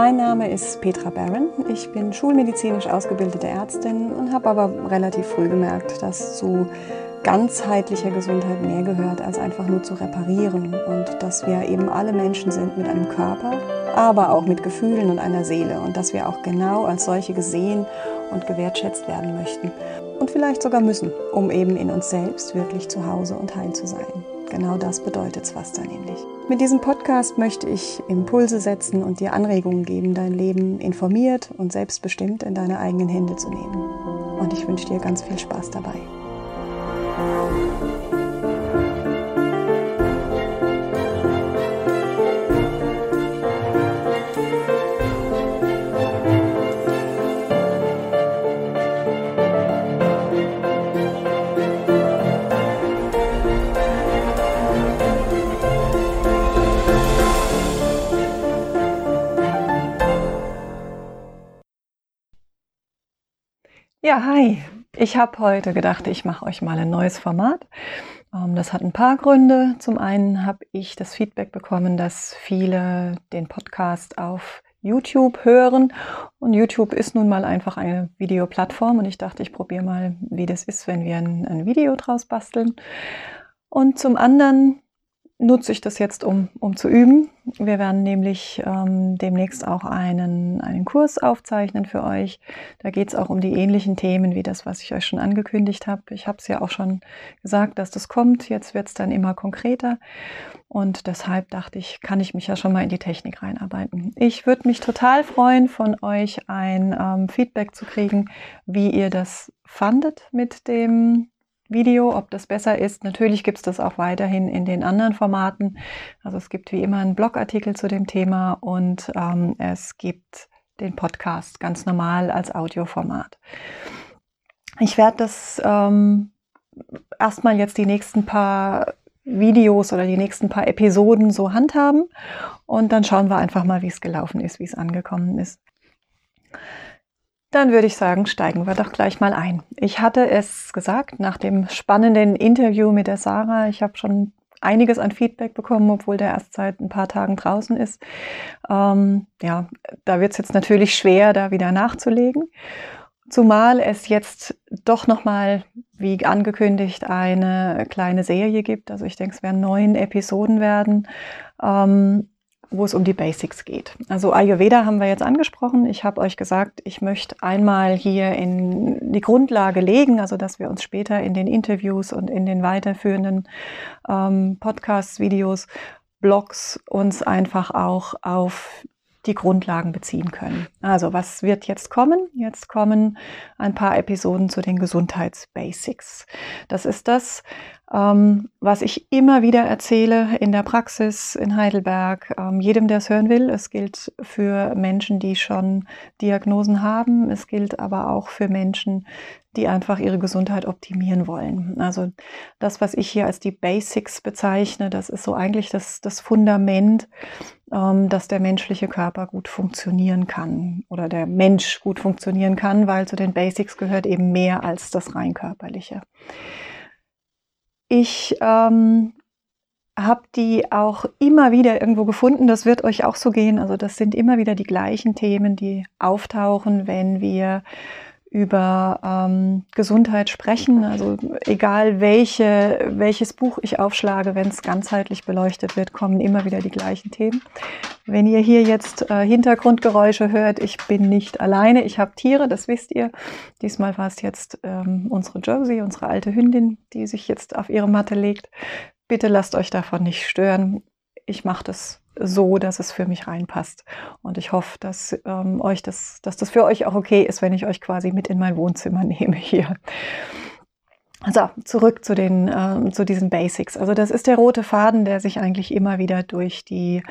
Mein Name ist Petra Barron. Ich bin schulmedizinisch ausgebildete Ärztin und habe aber relativ früh gemerkt, dass zu ganzheitlicher Gesundheit mehr gehört, als einfach nur zu reparieren. Und dass wir eben alle Menschen sind mit einem Körper, aber auch mit Gefühlen und einer Seele. Und dass wir auch genau als solche gesehen und gewertschätzt werden möchten und vielleicht sogar müssen, um eben in uns selbst wirklich zu Hause und heil zu sein. Genau das bedeutet Swasta nämlich. Mit diesem Podcast möchte ich Impulse setzen und dir Anregungen geben, dein Leben informiert und selbstbestimmt in deine eigenen Hände zu nehmen. Und ich wünsche dir ganz viel Spaß dabei. Ja, hi. Ich habe heute gedacht, ich mache euch mal ein neues Format. Ähm, das hat ein paar Gründe. Zum einen habe ich das Feedback bekommen, dass viele den Podcast auf YouTube hören. Und YouTube ist nun mal einfach eine Videoplattform. Und ich dachte, ich probiere mal, wie das ist, wenn wir ein, ein Video draus basteln. Und zum anderen nutze ich das jetzt, um, um zu üben. Wir werden nämlich ähm, demnächst auch einen, einen Kurs aufzeichnen für euch. Da geht es auch um die ähnlichen Themen wie das, was ich euch schon angekündigt habe. Ich habe es ja auch schon gesagt, dass das kommt. Jetzt wird es dann immer konkreter. Und deshalb dachte ich, kann ich mich ja schon mal in die Technik reinarbeiten. Ich würde mich total freuen, von euch ein ähm, Feedback zu kriegen, wie ihr das fandet mit dem Video, ob das besser ist. Natürlich gibt es das auch weiterhin in den anderen Formaten. Also es gibt wie immer einen Blogartikel zu dem Thema und ähm, es gibt den Podcast ganz normal als Audioformat. Ich werde das ähm, erstmal jetzt die nächsten paar Videos oder die nächsten paar Episoden so handhaben und dann schauen wir einfach mal, wie es gelaufen ist, wie es angekommen ist. Dann würde ich sagen, steigen wir doch gleich mal ein. Ich hatte es gesagt, nach dem spannenden Interview mit der Sarah, ich habe schon einiges an Feedback bekommen, obwohl der erst seit ein paar Tagen draußen ist. Ähm, ja, da wird es jetzt natürlich schwer, da wieder nachzulegen. Zumal es jetzt doch nochmal, wie angekündigt, eine kleine Serie gibt. Also ich denke, es werden neun Episoden werden. Ähm, wo es um die Basics geht. Also Ayurveda haben wir jetzt angesprochen. Ich habe euch gesagt, ich möchte einmal hier in die Grundlage legen, also dass wir uns später in den Interviews und in den weiterführenden ähm, Podcasts, Videos, Blogs uns einfach auch auf die Grundlagen beziehen können. Also was wird jetzt kommen? Jetzt kommen ein paar Episoden zu den Gesundheitsbasics. Das ist das, ähm, was ich immer wieder erzähle in der Praxis in Heidelberg, ähm, jedem, der es hören will. Es gilt für Menschen, die schon Diagnosen haben. Es gilt aber auch für Menschen, die einfach ihre Gesundheit optimieren wollen. Also das, was ich hier als die Basics bezeichne, das ist so eigentlich das, das Fundament, ähm, dass der menschliche Körper gut funktionieren kann oder der Mensch gut funktionieren kann, weil zu den Basics gehört eben mehr als das rein körperliche. Ich ähm, habe die auch immer wieder irgendwo gefunden. Das wird euch auch so gehen. Also das sind immer wieder die gleichen Themen, die auftauchen, wenn wir über ähm, Gesundheit sprechen. Also egal welche, welches Buch ich aufschlage, wenn es ganzheitlich beleuchtet wird, kommen immer wieder die gleichen Themen. Wenn ihr hier jetzt äh, Hintergrundgeräusche hört, ich bin nicht alleine. Ich habe Tiere, das wisst ihr. Diesmal war es jetzt ähm, unsere Josie, unsere alte Hündin, die sich jetzt auf ihre Matte legt. Bitte lasst euch davon nicht stören. Ich mache das so, dass es für mich reinpasst. Und ich hoffe, dass ähm, euch das, dass das für euch auch okay ist, wenn ich euch quasi mit in mein Wohnzimmer nehme hier. So, zurück zu den, äh, zu diesen Basics. Also das ist der rote Faden, der sich eigentlich immer wieder durch die,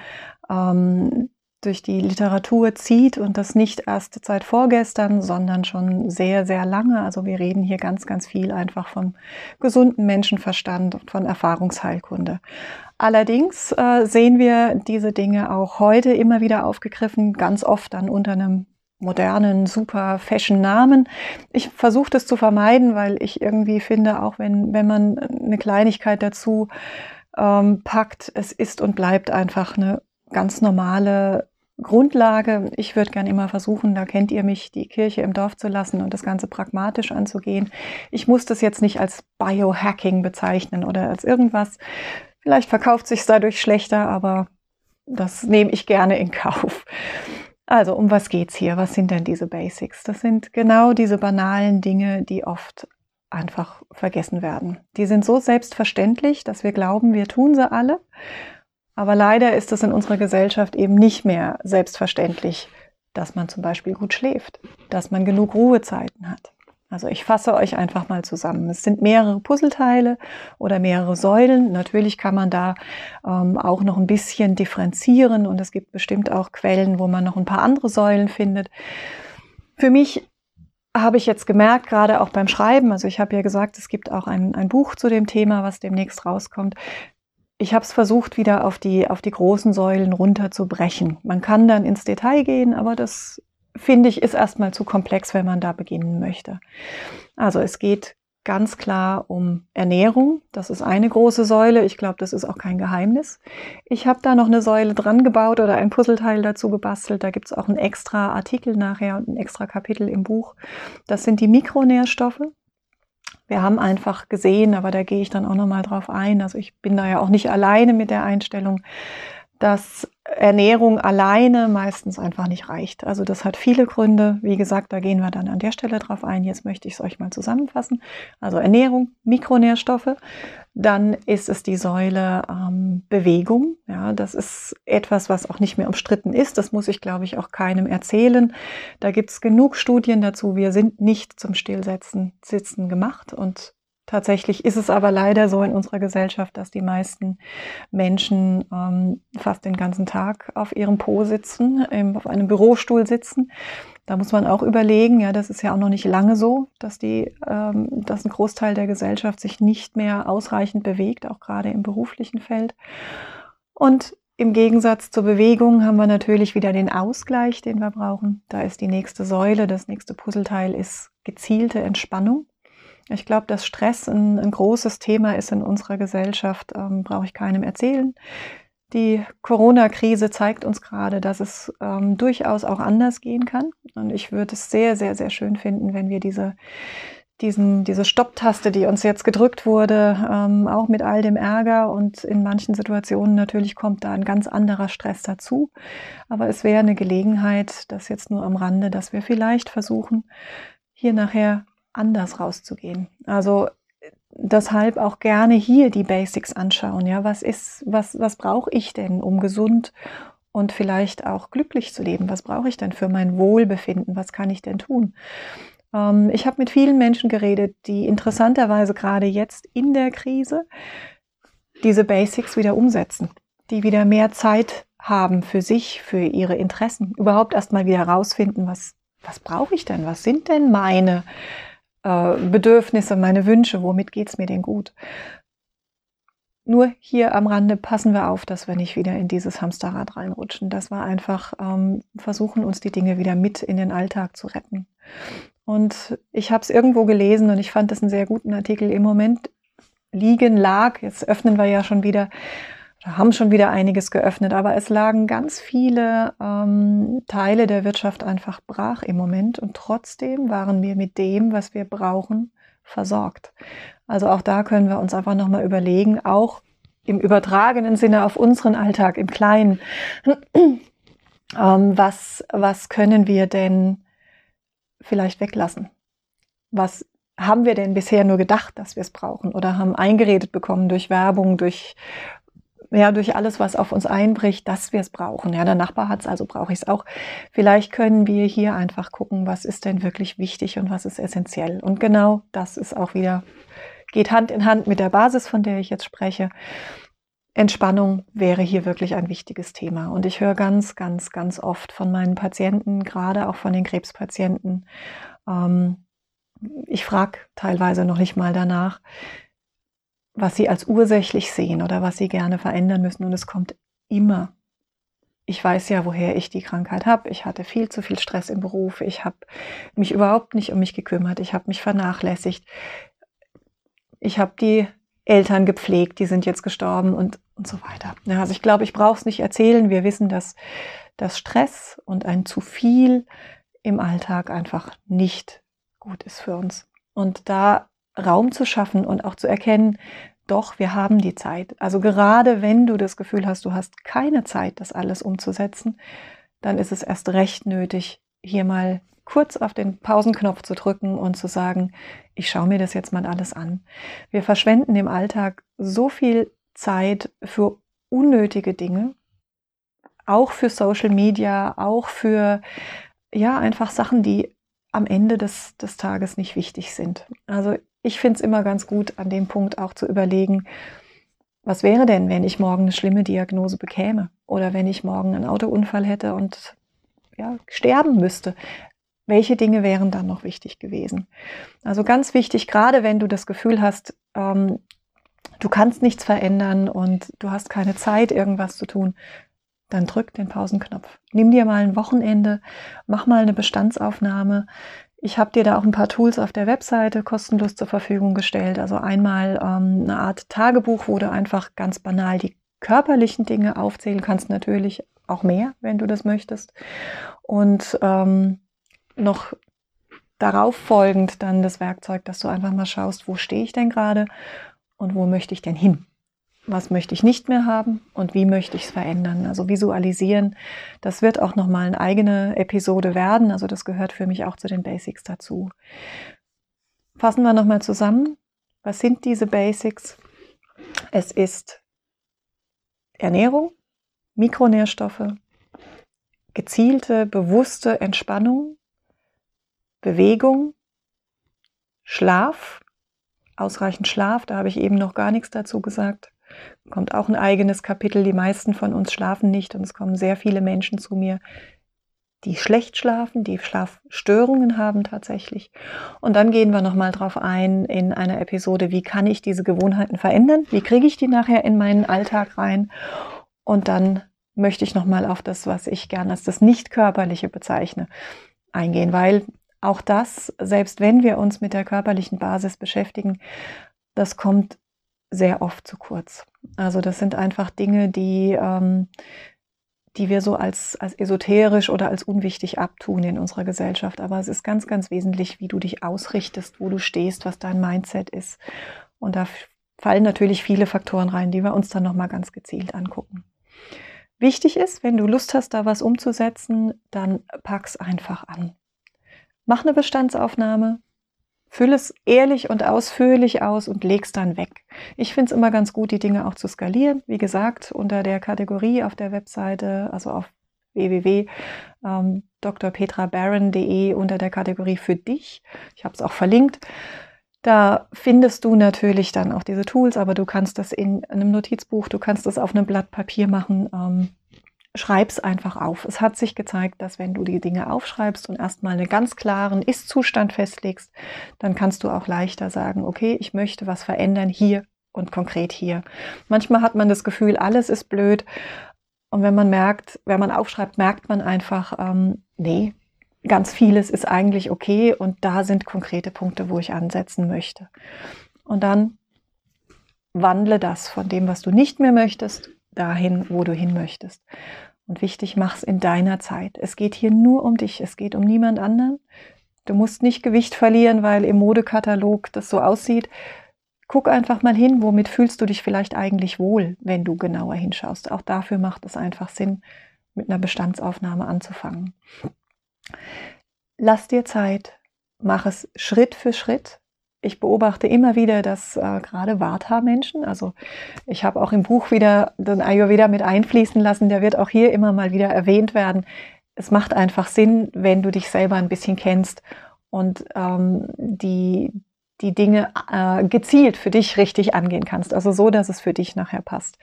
ähm, durch die Literatur zieht und das nicht erst seit vorgestern, sondern schon sehr, sehr lange. Also wir reden hier ganz, ganz viel einfach vom gesunden Menschenverstand und von Erfahrungsheilkunde. Allerdings äh, sehen wir diese Dinge auch heute immer wieder aufgegriffen, ganz oft dann unter einem modernen, super Fashion-Namen. Ich versuche das zu vermeiden, weil ich irgendwie finde, auch wenn, wenn man eine Kleinigkeit dazu ähm, packt, es ist und bleibt einfach eine ganz normale Grundlage. Ich würde gern immer versuchen, da kennt ihr mich, die Kirche im Dorf zu lassen und das Ganze pragmatisch anzugehen. Ich muss das jetzt nicht als Biohacking bezeichnen oder als irgendwas. Vielleicht verkauft sich dadurch schlechter, aber das nehme ich gerne in Kauf. Also, um was geht's hier? Was sind denn diese Basics? Das sind genau diese banalen Dinge, die oft einfach vergessen werden. Die sind so selbstverständlich, dass wir glauben, wir tun sie alle. Aber leider ist es in unserer Gesellschaft eben nicht mehr selbstverständlich, dass man zum Beispiel gut schläft, dass man genug Ruhezeiten hat, also ich fasse euch einfach mal zusammen. Es sind mehrere Puzzleteile oder mehrere Säulen. Natürlich kann man da ähm, auch noch ein bisschen differenzieren und es gibt bestimmt auch Quellen, wo man noch ein paar andere Säulen findet. Für mich habe ich jetzt gemerkt, gerade auch beim Schreiben, also ich habe ja gesagt, es gibt auch ein, ein Buch zu dem Thema, was demnächst rauskommt. Ich habe es versucht, wieder auf die, auf die großen Säulen runterzubrechen. Man kann dann ins Detail gehen, aber das finde ich, ist erstmal zu komplex, wenn man da beginnen möchte. Also es geht ganz klar um Ernährung. Das ist eine große Säule. Ich glaube, das ist auch kein Geheimnis. Ich habe da noch eine Säule dran gebaut oder ein Puzzleteil dazu gebastelt. Da gibt es auch einen extra Artikel nachher und ein extra Kapitel im Buch. Das sind die Mikronährstoffe. Wir haben einfach gesehen, aber da gehe ich dann auch nochmal drauf ein. Also ich bin da ja auch nicht alleine mit der Einstellung, dass Ernährung alleine meistens einfach nicht reicht. Also das hat viele Gründe. Wie gesagt, da gehen wir dann an der Stelle drauf ein. Jetzt möchte ich es euch mal zusammenfassen. Also Ernährung, Mikronährstoffe. Dann ist es die Säule ähm, Bewegung. Ja, das ist etwas, was auch nicht mehr umstritten ist. Das muss ich, glaube ich, auch keinem erzählen. Da gibt es genug Studien dazu. Wir sind nicht zum Stillsetzen, Sitzen gemacht und Tatsächlich ist es aber leider so in unserer Gesellschaft, dass die meisten Menschen ähm, fast den ganzen Tag auf ihrem Po sitzen, ähm, auf einem Bürostuhl sitzen. Da muss man auch überlegen, ja, das ist ja auch noch nicht lange so, dass die, ähm, dass ein Großteil der Gesellschaft sich nicht mehr ausreichend bewegt, auch gerade im beruflichen Feld. Und im Gegensatz zur Bewegung haben wir natürlich wieder den Ausgleich, den wir brauchen. Da ist die nächste Säule, das nächste Puzzleteil ist gezielte Entspannung. Ich glaube, dass Stress ein, ein, großes Thema ist in unserer Gesellschaft, ähm, brauche ich keinem erzählen. Die Corona-Krise zeigt uns gerade, dass es ähm, durchaus auch anders gehen kann. Und ich würde es sehr, sehr, sehr schön finden, wenn wir diese, diesen, diese Stopptaste, die uns jetzt gedrückt wurde, ähm, auch mit all dem Ärger und in manchen Situationen natürlich kommt da ein ganz anderer Stress dazu. Aber es wäre eine Gelegenheit, das jetzt nur am Rande, dass wir vielleicht versuchen, hier nachher anders rauszugehen. Also deshalb auch gerne hier die Basics anschauen. Ja, was ist, was, was brauche ich denn, um gesund und vielleicht auch glücklich zu leben? Was brauche ich denn für mein Wohlbefinden? Was kann ich denn tun? Ähm, ich habe mit vielen Menschen geredet, die interessanterweise gerade jetzt in der Krise diese Basics wieder umsetzen, die wieder mehr Zeit haben für sich, für ihre Interessen, überhaupt erstmal wieder herausfinden, was, was brauche ich denn? Was sind denn meine äh, Bedürfnisse, meine Wünsche, womit geht es mir denn gut. Nur hier am Rande passen wir auf, dass wir nicht wieder in dieses Hamsterrad reinrutschen, dass wir einfach ähm, versuchen, uns die Dinge wieder mit in den Alltag zu retten. Und ich habe es irgendwo gelesen und ich fand das einen sehr guten Artikel. Im Moment liegen, lag, jetzt öffnen wir ja schon wieder haben schon wieder einiges geöffnet, aber es lagen ganz viele ähm, Teile der Wirtschaft einfach brach im Moment und trotzdem waren wir mit dem, was wir brauchen, versorgt. Also auch da können wir uns einfach nochmal überlegen, auch im übertragenen Sinne auf unseren Alltag, im Kleinen, ähm, was, was können wir denn vielleicht weglassen? Was haben wir denn bisher nur gedacht, dass wir es brauchen oder haben eingeredet bekommen durch Werbung, durch ja, durch alles, was auf uns einbricht, dass wir es brauchen. Ja, der Nachbar hat es, also brauche ich es auch. Vielleicht können wir hier einfach gucken, was ist denn wirklich wichtig und was ist essentiell. Und genau das ist auch wieder, geht Hand in Hand mit der Basis, von der ich jetzt spreche. Entspannung wäre hier wirklich ein wichtiges Thema. Und ich höre ganz, ganz, ganz oft von meinen Patienten, gerade auch von den Krebspatienten, ähm, ich frage teilweise noch nicht mal danach, was sie als ursächlich sehen oder was sie gerne verändern müssen. Und es kommt immer. Ich weiß ja, woher ich die Krankheit habe. Ich hatte viel zu viel Stress im Beruf. Ich habe mich überhaupt nicht um mich gekümmert. Ich habe mich vernachlässigt. Ich habe die Eltern gepflegt, die sind jetzt gestorben und, und so weiter. Also ich glaube, ich brauche es nicht erzählen. Wir wissen, dass, dass Stress und ein zu viel im Alltag einfach nicht gut ist für uns. Und da Raum zu schaffen und auch zu erkennen, doch, wir haben die Zeit. Also gerade wenn du das Gefühl hast, du hast keine Zeit, das alles umzusetzen, dann ist es erst recht nötig, hier mal kurz auf den Pausenknopf zu drücken und zu sagen, ich schaue mir das jetzt mal alles an. Wir verschwenden im Alltag so viel Zeit für unnötige Dinge, auch für Social Media, auch für ja einfach Sachen, die am Ende des, des Tages nicht wichtig sind. Also ich finde es immer ganz gut, an dem Punkt auch zu überlegen, was wäre denn, wenn ich morgen eine schlimme Diagnose bekäme oder wenn ich morgen einen Autounfall hätte und ja, sterben müsste welche Dinge wären dann noch wichtig gewesen? Also ganz wichtig, gerade wenn du das Gefühl hast, ähm, du kannst nichts verändern und du hast keine Zeit, irgendwas zu tun, dann drück den Pausenknopf. Nimm dir mal ein Wochenende, mach mal eine Bestandsaufnahme. Ich habe dir da auch ein paar Tools auf der Webseite kostenlos zur Verfügung gestellt. Also einmal ähm, eine Art Tagebuch, wo du einfach ganz banal die körperlichen Dinge aufzählen kannst, natürlich auch mehr, wenn du das möchtest. Und ähm, noch darauf folgend dann das Werkzeug, dass du einfach mal schaust, wo stehe ich denn gerade und wo möchte ich denn hin? Was möchte ich nicht mehr haben und wie möchte ich es verändern? Also visualisieren, das wird auch nochmal eine eigene Episode werden. Also das gehört für mich auch zu den Basics dazu. Fassen wir nochmal zusammen. Was sind diese Basics? Es ist Ernährung, Mikronährstoffe, gezielte, bewusste Entspannung, Bewegung, Schlaf, ausreichend Schlaf, da habe ich eben noch gar nichts dazu gesagt. Kommt auch ein eigenes Kapitel. Die meisten von uns schlafen nicht und es kommen sehr viele Menschen zu mir, die schlecht schlafen, die Schlafstörungen haben tatsächlich. Und dann gehen wir nochmal drauf ein in einer Episode, wie kann ich diese Gewohnheiten verändern? Wie kriege ich die nachher in meinen Alltag rein? Und dann möchte ich nochmal auf das, was ich gerne als das Nicht-Körperliche bezeichne, eingehen, weil auch das, selbst wenn wir uns mit der körperlichen Basis beschäftigen, das kommt sehr oft zu kurz. Also das sind einfach Dinge, die, ähm, die wir so als, als esoterisch oder als unwichtig abtun in unserer Gesellschaft. Aber es ist ganz, ganz wesentlich, wie du dich ausrichtest, wo du stehst, was dein Mindset ist. Und da fallen natürlich viele Faktoren rein, die wir uns dann nochmal ganz gezielt angucken. Wichtig ist, wenn du Lust hast, da was umzusetzen, dann pack's einfach an. Mach eine Bestandsaufnahme, füll es ehrlich und ausführlich aus und leg's dann weg. Ich finde es immer ganz gut, die Dinge auch zu skalieren. Wie gesagt, unter der Kategorie auf der Webseite, also auf www.drpetrabaron.de ähm, unter der Kategorie für dich. Ich habe es auch verlinkt. Da findest du natürlich dann auch diese Tools, aber du kannst das in einem Notizbuch, du kannst das auf einem Blatt Papier machen. Schreib's einfach auf. Es hat sich gezeigt, dass wenn du die Dinge aufschreibst und erstmal einen ganz klaren Ist-Zustand festlegst, dann kannst du auch leichter sagen, okay, ich möchte was verändern hier und konkret hier. Manchmal hat man das Gefühl, alles ist blöd. Und wenn man merkt, wenn man aufschreibt, merkt man einfach, ähm, nee, ganz vieles ist eigentlich okay und da sind konkrete Punkte, wo ich ansetzen möchte. Und dann wandle das von dem, was du nicht mehr möchtest, dahin, wo du hin möchtest. Und wichtig, mach's in deiner Zeit. Es geht hier nur um dich, es geht um niemand anderen. Du musst nicht Gewicht verlieren, weil im Modekatalog das so aussieht. Guck einfach mal hin, womit fühlst du dich vielleicht eigentlich wohl, wenn du genauer hinschaust. Auch dafür macht es einfach Sinn, mit einer Bestandsaufnahme anzufangen. Lass dir Zeit, mach es Schritt für Schritt ich beobachte immer wieder, dass äh, gerade Vata-Menschen, also ich habe auch im Buch wieder den Ayurveda mit einfließen lassen, der wird auch hier immer mal wieder erwähnt werden. Es macht einfach Sinn, wenn du dich selber ein bisschen kennst und ähm, die, die Dinge äh, gezielt für dich richtig angehen kannst. Also so, dass es für dich nachher passt.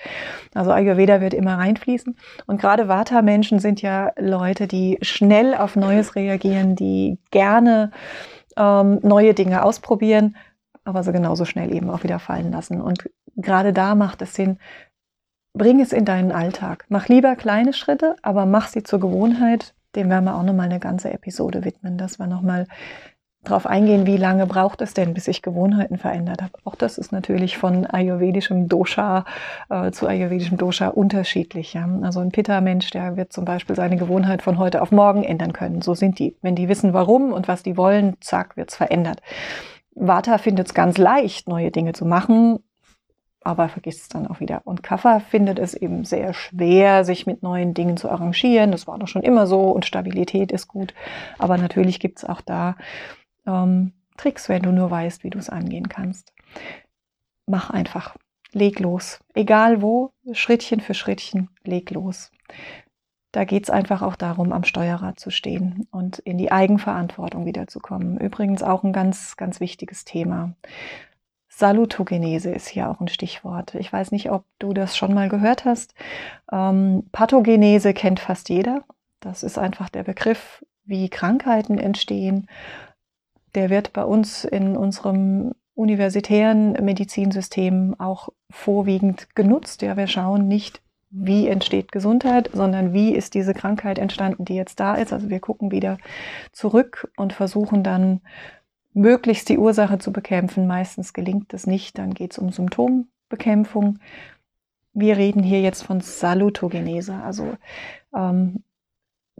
Also Ayurveda wird immer reinfließen. Und gerade Vata-Menschen sind ja Leute, die schnell auf Neues reagieren, die gerne ähm, neue Dinge ausprobieren, aber sie genauso schnell eben auch wieder fallen lassen. Und gerade da macht es Sinn, bring es in deinen Alltag. Mach lieber kleine Schritte, aber mach sie zur Gewohnheit. Dem werden wir auch nochmal eine ganze Episode widmen, dass wir nochmal darauf eingehen, wie lange braucht es denn, bis ich Gewohnheiten verändert habe. Auch das ist natürlich von ayurvedischem Dosha äh, zu ayurvedischem Dosha unterschiedlich. Ja? Also ein Pitta-Mensch, der wird zum Beispiel seine Gewohnheit von heute auf morgen ändern können. So sind die. Wenn die wissen, warum und was die wollen, zack, wird es verändert. Vata findet es ganz leicht, neue Dinge zu machen, aber vergisst es dann auch wieder. Und Kapha findet es eben sehr schwer, sich mit neuen Dingen zu arrangieren. Das war doch schon immer so und Stabilität ist gut. Aber natürlich gibt es auch da ähm, Tricks, wenn du nur weißt, wie du es angehen kannst. Mach einfach. Leg los. Egal wo, Schrittchen für Schrittchen, leg los. Da geht es einfach auch darum, am Steuerrad zu stehen und in die Eigenverantwortung wiederzukommen. Übrigens auch ein ganz, ganz wichtiges Thema. Salutogenese ist hier auch ein Stichwort. Ich weiß nicht, ob du das schon mal gehört hast. Ähm, Pathogenese kennt fast jeder. Das ist einfach der Begriff, wie Krankheiten entstehen der wird bei uns in unserem universitären Medizinsystem auch vorwiegend genutzt. Ja, wir schauen nicht, wie entsteht Gesundheit, sondern wie ist diese Krankheit entstanden, die jetzt da ist. Also wir gucken wieder zurück und versuchen dann möglichst die Ursache zu bekämpfen. Meistens gelingt das nicht, dann geht es um Symptombekämpfung. Wir reden hier jetzt von Salutogenese, also ähm,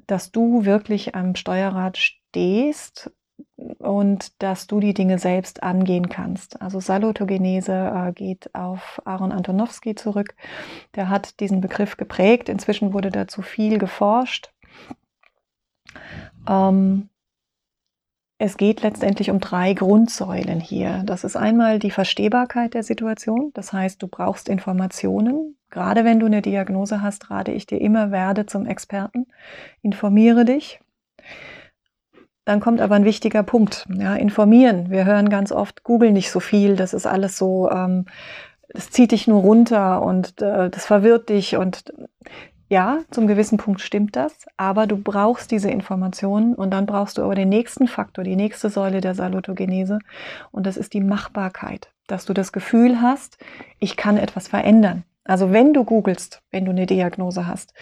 dass du wirklich am Steuerrad stehst und dass du die Dinge selbst angehen kannst. Also Salutogenese äh, geht auf Aaron Antonowski zurück. Der hat diesen Begriff geprägt. Inzwischen wurde dazu viel geforscht. Ähm, es geht letztendlich um drei Grundsäulen hier. Das ist einmal die Verstehbarkeit der Situation. Das heißt, du brauchst Informationen. Gerade wenn du eine Diagnose hast, rate ich dir immer, werde zum Experten. Informiere dich. Dann kommt aber ein wichtiger Punkt. Ja, informieren. Wir hören ganz oft, Google nicht so viel, das ist alles so, ähm, das zieht dich nur runter und äh, das verwirrt dich. Und ja, zum gewissen Punkt stimmt das, aber du brauchst diese Informationen und dann brauchst du aber den nächsten Faktor, die nächste Säule der Salutogenese und das ist die Machbarkeit, dass du das Gefühl hast, ich kann etwas verändern. Also wenn du googelst, wenn du eine Diagnose hast,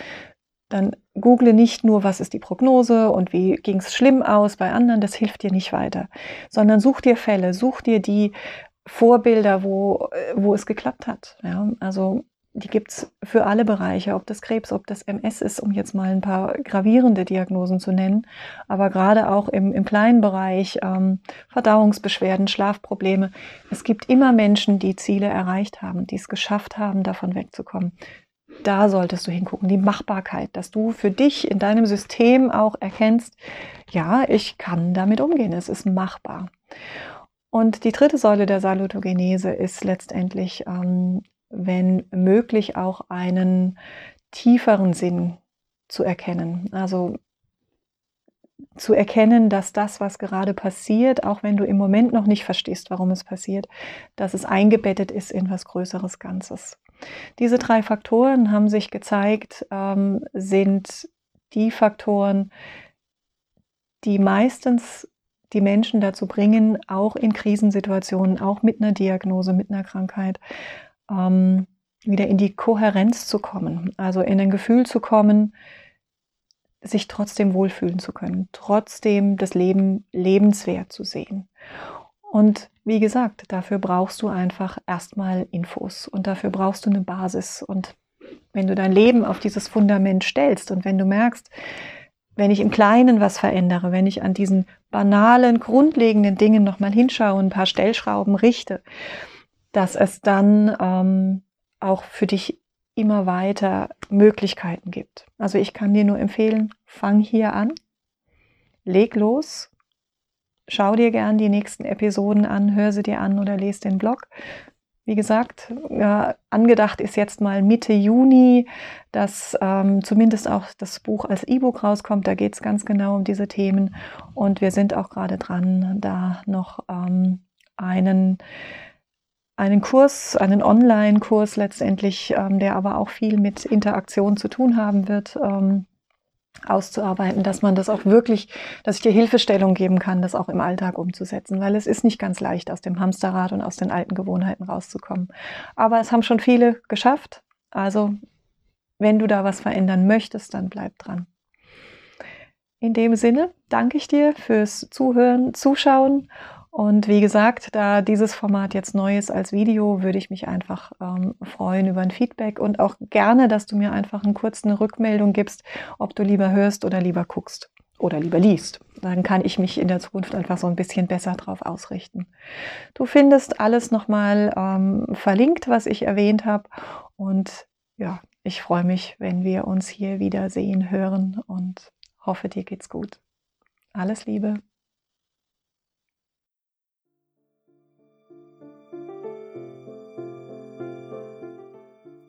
dann google nicht nur, was ist die Prognose und wie ging es schlimm aus bei anderen, das hilft dir nicht weiter, sondern such dir Fälle, such dir die Vorbilder, wo, wo es geklappt hat. Ja? Also die gibt es für alle Bereiche, ob das Krebs, ob das MS ist, um jetzt mal ein paar gravierende Diagnosen zu nennen, aber gerade auch im, im kleinen Bereich ähm, Verdauungsbeschwerden, Schlafprobleme. Es gibt immer Menschen, die Ziele erreicht haben, die es geschafft haben, davon wegzukommen da solltest du hingucken, die Machbarkeit, dass du für dich in deinem System auch erkennst, ja, ich kann damit umgehen, es ist machbar. Und die dritte Säule der Salutogenese ist letztendlich, ähm, wenn möglich, auch einen tieferen Sinn zu erkennen. Also zu erkennen, dass das, was gerade passiert, auch wenn du im Moment noch nicht verstehst, warum es passiert, dass es eingebettet ist in was Größeres Ganzes. Diese drei Faktoren haben sich gezeigt, ähm, sind die Faktoren, die meistens die Menschen dazu bringen, auch in Krisensituationen, auch mit einer Diagnose, mit einer Krankheit, ähm, wieder in die Kohärenz zu kommen, also in ein Gefühl zu kommen, sich trotzdem wohlfühlen zu können, trotzdem das Leben lebenswert zu sehen. Und wie gesagt, dafür brauchst du einfach erstmal Infos und dafür brauchst du eine Basis. Und wenn du dein Leben auf dieses Fundament stellst und wenn du merkst, wenn ich im Kleinen was verändere, wenn ich an diesen banalen, grundlegenden Dingen nochmal hinschaue und ein paar Stellschrauben richte, dass es dann ähm, auch für dich immer weiter Möglichkeiten gibt. Also ich kann dir nur empfehlen, fang hier an, leg los Schau dir gern die nächsten Episoden an, hör sie dir an oder lese den Blog. Wie gesagt, ja, angedacht ist jetzt mal Mitte Juni, dass ähm, zumindest auch das Buch als E-Book rauskommt. Da geht es ganz genau um diese Themen. Und wir sind auch gerade dran, da noch ähm, einen einen Kurs, einen Online-Kurs letztendlich, ähm, der aber auch viel mit Interaktion zu tun haben wird, ähm, auszuarbeiten, dass man das auch wirklich, dass ich dir Hilfestellung geben kann, das auch im Alltag umzusetzen, weil es ist nicht ganz leicht, aus dem Hamsterrad und aus den alten Gewohnheiten rauszukommen. Aber es haben schon viele geschafft. Also, wenn du da was verändern möchtest, dann bleib dran. In dem Sinne danke ich dir fürs Zuhören, Zuschauen und wie gesagt, da dieses Format jetzt neu ist als Video, würde ich mich einfach ähm, freuen über ein Feedback und auch gerne, dass du mir einfach eine kurze Rückmeldung gibst, ob du lieber hörst oder lieber guckst oder lieber liest. Dann kann ich mich in der Zukunft einfach so ein bisschen besser drauf ausrichten. Du findest alles nochmal ähm, verlinkt, was ich erwähnt habe. Und ja, ich freue mich, wenn wir uns hier wieder sehen, hören und hoffe, dir geht's gut. Alles Liebe.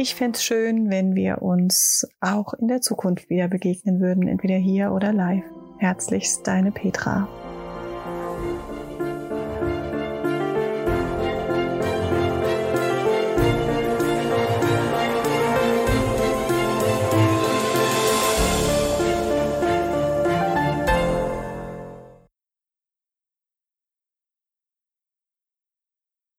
Ich fände schön, wenn wir uns auch in der Zukunft wieder begegnen würden, entweder hier oder live. Herzlichst deine Petra.